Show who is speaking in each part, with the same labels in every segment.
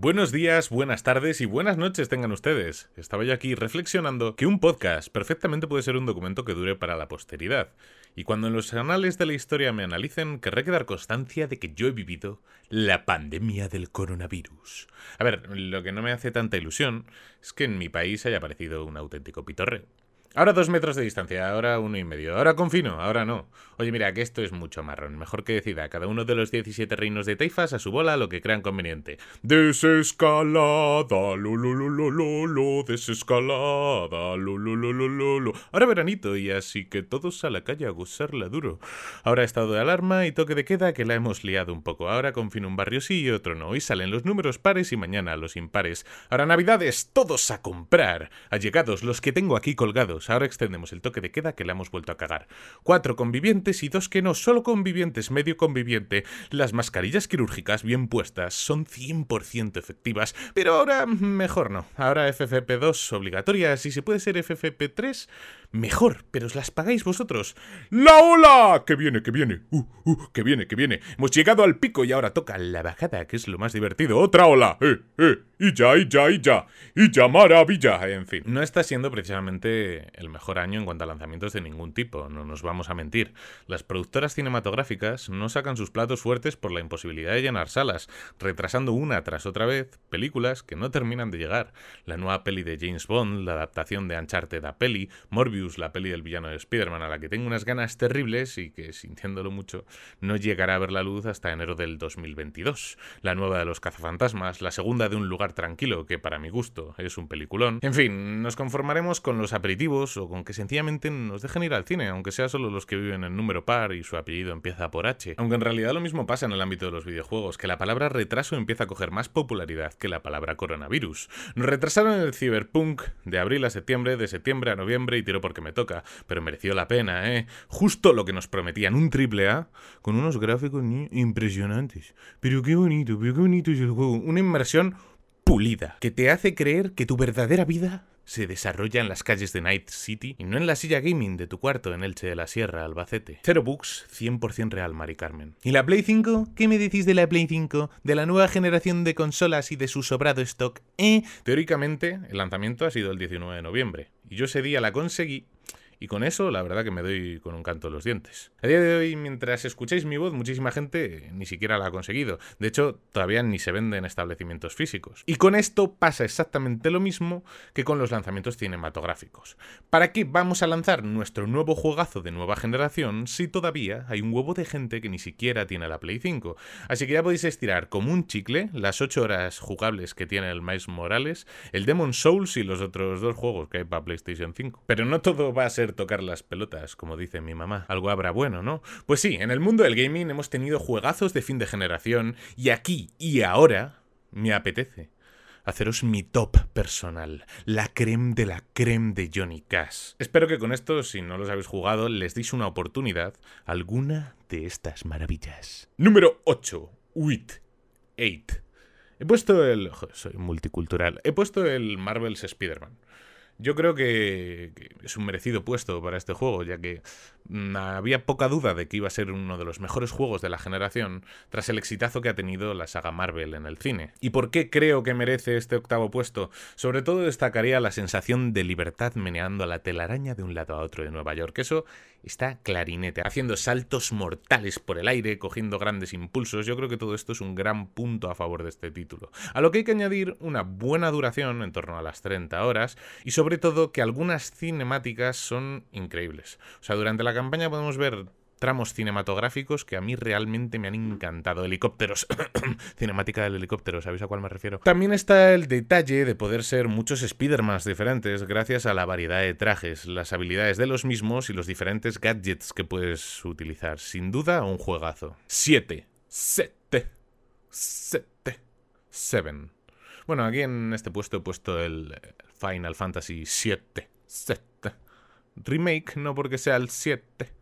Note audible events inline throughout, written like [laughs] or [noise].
Speaker 1: Buenos días, buenas tardes y buenas noches tengan ustedes. Estaba yo aquí reflexionando que un podcast perfectamente puede ser un documento que dure para la posteridad. Y cuando en los anales de la historia me analicen, querré quedar constancia de que yo he vivido la pandemia del coronavirus. A ver, lo que no me hace tanta ilusión es que en mi país haya aparecido un auténtico pitorre. Ahora dos metros de distancia, ahora uno y medio, ahora confino, ahora no. Oye, mira, que esto es mucho marrón. Mejor que decida cada uno de los 17 reinos de Taifas a su bola lo que crean conveniente. Desescalada, lo, desescalada, lo, Ahora veranito y así que todos a la calle a gozarla duro. Ahora estado de alarma y toque de queda que la hemos liado un poco. Ahora confino un barrio sí y otro no. Hoy salen los números pares y mañana los impares. Ahora navidades, todos a comprar. Allegados los que tengo aquí colgados Ahora extendemos el toque de queda que le hemos vuelto a cagar. Cuatro convivientes y dos que no, solo convivientes, medio conviviente. Las mascarillas quirúrgicas bien puestas son 100% efectivas, pero ahora mejor no. Ahora FFP2 obligatorias y si puede ser FFP3, mejor, pero os las pagáis vosotros. ¡La ola! ¡Que viene, que viene! ¡Uh, uh! ¡Que viene, que viene! Hemos llegado al pico y ahora toca la bajada, que es lo más divertido. ¡Otra ola! ¡Eh, eh! ¡Y ya, y ya, y ya! ¡Y ya, maravilla! En fin, no está siendo precisamente el mejor año en cuanto a lanzamientos de ningún tipo, no nos vamos a mentir. Las productoras cinematográficas no sacan sus platos fuertes por la imposibilidad de llenar salas, retrasando una tras otra vez películas que no terminan de llegar. La nueva peli de James Bond, la adaptación de Uncharted a peli, Morbius la peli del villano de Spider-Man, a la que tengo unas ganas terribles y que, sintiéndolo mucho, no llegará a ver la luz hasta enero del 2022. La nueva de los cazafantasmas, la segunda de Un lugar tranquilo, que para mi gusto es un peliculón. En fin, nos conformaremos con los aperitivos o con que sencillamente nos dejen ir al cine, aunque sea solo los que viven en número par y su apellido empieza por H. Aunque en realidad lo mismo pasa en el ámbito de los videojuegos, que la palabra retraso empieza a coger más popularidad que la palabra coronavirus. Nos retrasaron el Cyberpunk de abril a septiembre, de septiembre a noviembre y tiró por porque me toca, pero mereció la pena, ¿eh? Justo lo que nos prometían, un triple A con unos gráficos impresionantes. Pero qué bonito, pero qué bonito es el juego. Una inmersión pulida, que te hace creer que tu verdadera vida se desarrolla en las calles de Night City y no en la silla gaming de tu cuarto en Elche de la Sierra, Albacete. Cero bugs, 100% real, Mari Carmen. ¿Y la Play 5? ¿Qué me decís de la Play 5? ¿De la nueva generación de consolas y de su sobrado stock? ¿Eh? Teóricamente, el lanzamiento ha sido el 19 de noviembre, y yo ese día la conseguí y con eso, la verdad que me doy con un canto los dientes. A día de hoy, mientras escucháis mi voz, muchísima gente ni siquiera la ha conseguido. De hecho, todavía ni se vende en establecimientos físicos. Y con esto pasa exactamente lo mismo que con los lanzamientos cinematográficos. ¿Para qué vamos a lanzar nuestro nuevo juegazo de nueva generación si todavía hay un huevo de gente que ni siquiera tiene la Play 5? Así que ya podéis estirar como un chicle las 8 horas jugables que tiene el Miles Morales, el Demon Souls y los otros dos juegos que hay para PlayStation 5. Pero no todo va a ser tocar las pelotas, como dice mi mamá. Algo habrá bueno, ¿no? Pues sí, en el mundo del gaming hemos tenido juegazos de fin de generación y aquí y ahora me apetece haceros mi top personal, la creme de la creme de Johnny Cash. Espero que con esto, si no los habéis jugado, les deis una oportunidad alguna de estas maravillas. Número 8. Wit 8. He puesto el... soy multicultural. He puesto el Marvel's Spider-Man. Yo creo que, es un merecido puesto para este juego, ya que mm, había poca duda de que iba a ser uno de los mejores juegos de la generación tras el exitazo que ha tenido la saga Marvel en el cine. ¿Y por qué creo que merece este octavo puesto? Sobre todo destacaría la sensación de libertad meneando la telaraña de un lado a otro de Nueva York. Eso está clarinete, haciendo saltos mortales por el aire, cogiendo grandes impulsos. Yo creo que todo esto es un gran punto a favor de este título. A lo que hay que añadir una buena duración, en torno a las 30 horas, y sobre todo que algunas cinemáticas son increíbles. O sea, durante la campaña podemos ver tramos cinematográficos que a mí realmente me han encantado. Helicópteros. [coughs] Cinemática del helicóptero, ¿sabéis a cuál me refiero? También está el detalle de poder ser muchos Spider-Man diferentes gracias a la variedad de trajes, las habilidades de los mismos y los diferentes gadgets que puedes utilizar. Sin duda, un juegazo. 7. 7. 7. 7. Bueno, aquí en este puesto he puesto el Final Fantasy 7. 7. Remake, no porque sea el 7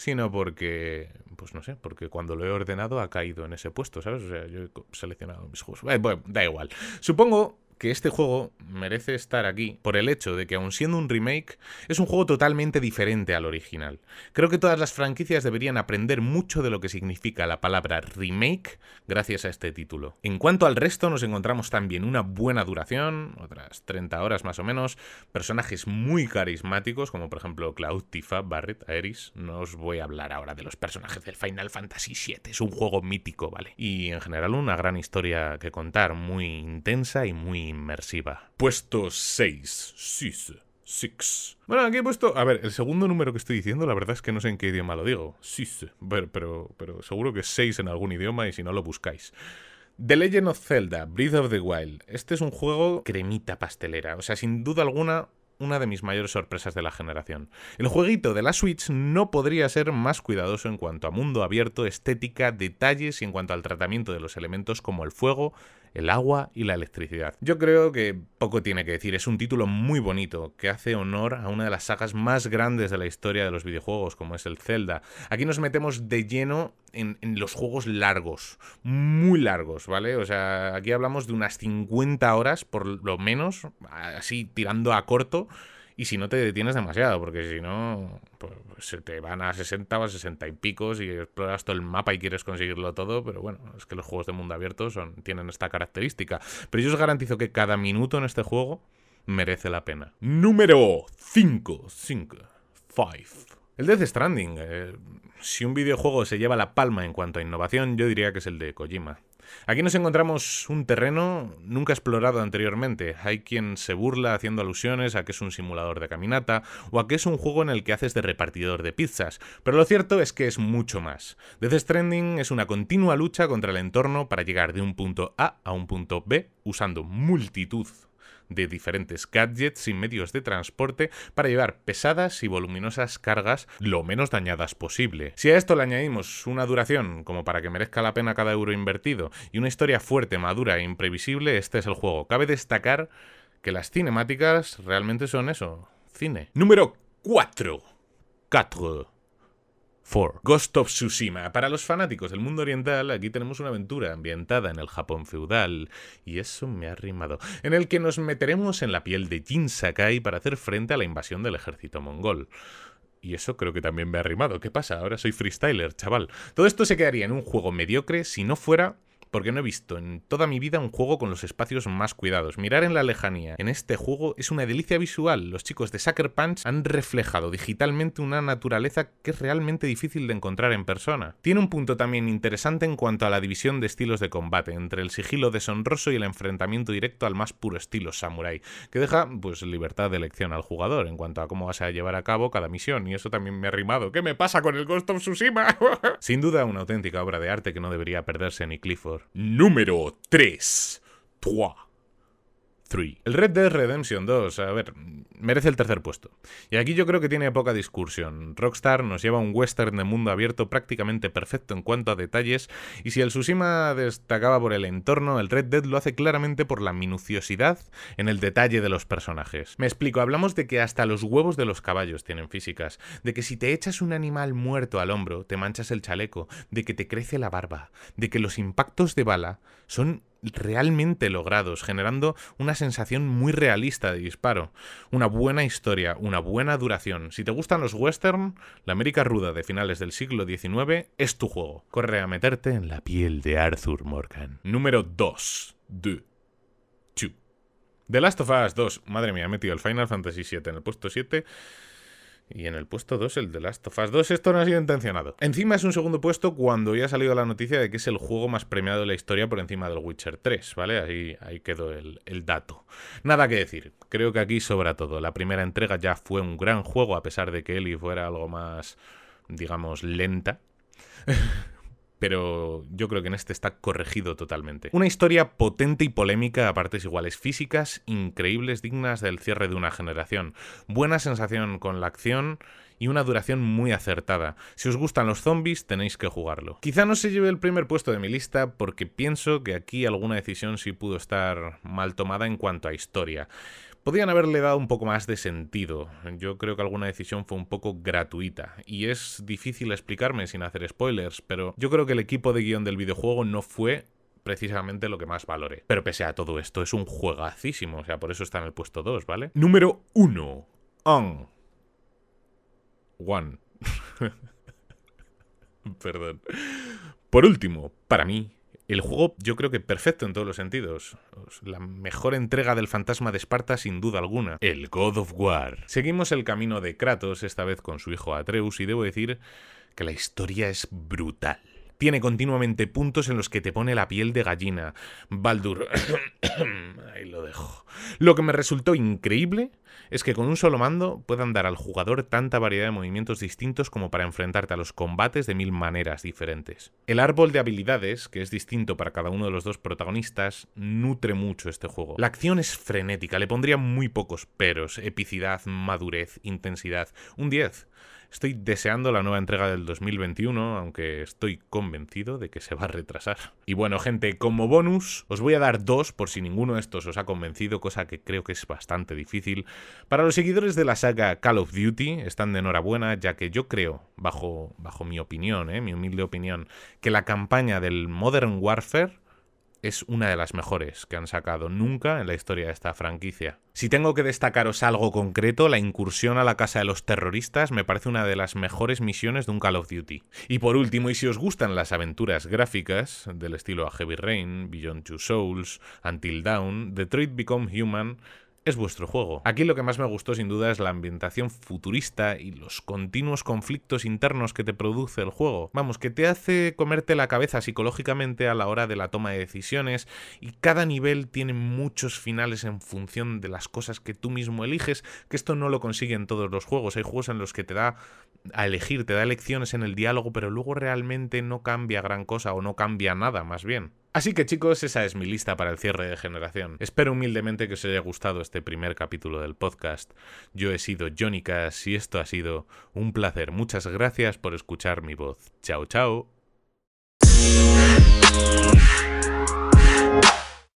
Speaker 1: sino porque, pues no sé, porque cuando lo he ordenado ha caído en ese puesto, ¿sabes? O sea, yo he seleccionado mis juegos. Eh, bueno, da igual. Supongo que este juego merece estar aquí por el hecho de que, aun siendo un remake, es un juego totalmente diferente al original. Creo que todas las franquicias deberían aprender mucho de lo que significa la palabra remake gracias a este título. En cuanto al resto, nos encontramos también una buena duración, otras 30 horas más o menos, personajes muy carismáticos, como por ejemplo Cloud, Tifa, Barret, Aeris. No os voy a hablar ahora de los personajes del Final Fantasy VII, es un juego mítico, ¿vale? Y en general una gran historia que contar, muy intensa y muy inmersiva. Puesto 6. Six. Six. Bueno, aquí he puesto. A ver, el segundo número que estoy diciendo, la verdad es que no sé en qué idioma lo digo. Six. Pero, pero, pero seguro que es 6 en algún idioma y si no lo buscáis. The Legend of Zelda, Breath of the Wild. Este es un juego cremita pastelera. O sea, sin duda alguna, una de mis mayores sorpresas de la generación. El jueguito de la Switch no podría ser más cuidadoso en cuanto a mundo abierto, estética, detalles y en cuanto al tratamiento de los elementos como el fuego, el agua y la electricidad. Yo creo que poco tiene que decir, es un título muy bonito que hace honor a una de las sagas más grandes de la historia de los videojuegos, como es el Zelda. Aquí nos metemos de lleno en, los juegos largos, muy largos, ¿vale? O sea, aquí hablamos de unas 50 horas por lo menos, así tirando a corto y si no te detienes demasiado, porque si no, pues, se te van a 60 o a 60 y picos y exploras todo el mapa y quieres conseguirlo todo, pero bueno, es que los juegos de mundo abierto son, tienen esta característica. Pero yo os garantizo que cada minuto en este juego merece la pena. Número 5. 5. 5. El Death Stranding. Eh, si un videojuego se lleva la palma en cuanto a innovación, yo diría que es el de Kojima. Aquí nos encontramos un terreno nunca explorado anteriormente. Hay quien se burla haciendo alusiones a que es un simulador de caminata o a que es un juego en el que haces de repartidor de pizzas, pero lo cierto es que es mucho más. Death Stranding es una continua lucha contra el entorno para llegar de un punto A a un punto B usando multitud de diferentes gadgets y medios de transporte para llevar pesadas y voluminosas cargas lo menos dañadas posible. Si a esto le añadimos una duración como para que merezca la pena cada euro invertido y una historia fuerte, madura e imprevisible, este es el juego. Cabe destacar que las cinemáticas realmente son eso, cine. Número 4. 4. Ghost of Tsushima. Para los fanáticos del mundo oriental, aquí tenemos una aventura ambientada en el Japón feudal, y eso me ha rimado, en el que nos meteremos en la piel de Jin Sakai para hacer frente a la invasión del ejército mongol. Y eso creo que también me ha rimado. ¿Qué pasa? Ahora soy freestyler, chaval. Todo esto se quedaría en un juego mediocre si no fuera porque no he visto en toda mi vida un juego con los espacios más cuidados. Mirar en la lejanía en este juego es una delicia visual. Los chicos de Sucker Punch han reflejado digitalmente una naturaleza que es realmente difícil de encontrar en persona. Tiene un punto también interesante en cuanto a la división de estilos de combate, entre el sigilo deshonroso y el enfrentamiento directo al más puro estilo samurai, que deja pues libertad de elección al jugador en cuanto a cómo vas a llevar a cabo cada misión, y eso también me ha rimado. ¿Qué me pasa con el Ghost of Tsushima? [laughs] Sin duda una auténtica obra de arte que no debería perderse ni Clifford número 3. 3. El Red Dead Redemption 2, a ver, merece el tercer puesto. Y aquí yo creo que tiene poca discusión. Rockstar nos lleva un western de mundo abierto prácticamente perfecto en cuanto a detalles, y si el Tsushima destacaba por el entorno, el Red Dead lo hace claramente por la minuciosidad en el detalle de los personajes. Me explico, hablamos de que hasta los huevos de los caballos tienen físicas, de que si te echas un animal muerto al hombro, te manchas el chaleco, de que te crece la barba, de que los impactos de bala son realmente logrados, generando una sensación muy realista de disparo. Una buena historia, una buena duración. Si te gustan los western, la América ruda de finales del siglo XIX es tu juego. Corre a meterte en la piel de Arthur Morgan. Número 2. De. The Last of Us 2. Madre mía, he metido el Final Fantasy VII en el puesto 7 y en el puesto 2, el de Last of Us 2, esto no ha sido intencionado. Encima es un segundo puesto cuando ya ha salido la noticia de que es el juego más premiado de la historia por encima del Witcher 3, ¿vale? Ahí, ahí quedó el, el dato. Nada que decir, creo que aquí sobra todo. La primera entrega ya fue un gran juego, a pesar de que Ellie fuera algo más, digamos, lenta. Pero yo creo que en este está corregido totalmente. Una historia potente y polémica a partes iguales, físicas increíbles, dignas del cierre de una generación, buena sensación con la acción y una duración muy acertada. Si os gustan los zombies, tenéis que jugarlo. Quizá no se lleve el primer puesto de mi lista porque pienso que aquí alguna decisión sí pudo estar mal tomada en cuanto a historia. Podrían haberle dado un poco más de sentido. Yo creo que alguna decisión fue un poco gratuita. Y es difícil explicarme sin hacer spoilers, pero yo creo que el equipo de guion del videojuego no fue precisamente lo que más valore. Pero pese a todo esto, es un juegacísimo, o sea, por eso está en el puesto 2, ¿vale? Número 1. On. One. Perdón. Por último, para mí, el juego yo creo que perfecto en todos los sentidos. La mejor entrega del fantasma de Esparta sin duda alguna. El God of War. Seguimos el camino de Kratos, esta vez con su hijo Atreus, y debo decir que la historia es brutal. Tiene continuamente puntos en los que te pone la piel de gallina. Baldur. [coughs] Ahí lo dejo. Lo que me resultó increíble es que con un solo mando puedan dar al jugador tanta variedad de movimientos distintos como para enfrentarte a los combates de mil maneras diferentes. El árbol de habilidades, que es distinto para cada uno de los dos protagonistas, nutre mucho este juego. La acción es frenética, le pondría muy pocos peros, epicidad, madurez, intensidad. Un 10. Estoy deseando la nueva entrega del 2021, aunque estoy convencido de que se va a retrasar. Y bueno, gente, como bonus, os voy a dar dos por si ninguno de estos os ha convencido, cosa que creo que es bastante difícil. Para los seguidores de la saga Call of Duty, están de enhorabuena, ya que yo creo, bajo, bajo mi opinión, ¿eh? mi humilde opinión, que la campaña del Modern Warfare es una de las mejores que han sacado nunca en la historia de esta franquicia. Si tengo que destacaros algo concreto, la incursión a la casa de los terroristas me parece una de las mejores misiones de un Call of Duty. Y por último, y si os gustan las aventuras gráficas del estilo a Heavy Rain, Beyond Two Souls, Until Dawn, Detroit Become Human, es vuestro juego. Aquí lo que más me gustó sin duda es la ambientación futurista y los continuos conflictos internos que te produce el juego. Vamos, que te hace comerte la cabeza psicológicamente a la hora de la toma de decisiones y cada nivel tiene muchos finales en función de las cosas que tú mismo eliges, que esto no lo consigue en todos los juegos. Hay juegos en los que te da a elegir, te da elecciones en el diálogo, pero luego realmente no cambia gran cosa o no cambia nada, más bien. Así que chicos, esa es mi lista para el cierre de generación. Espero humildemente que os haya gustado este primer capítulo del podcast. Yo he sido Johnny Cass y esto ha sido un placer. Muchas gracias por escuchar mi voz. Chao, chao.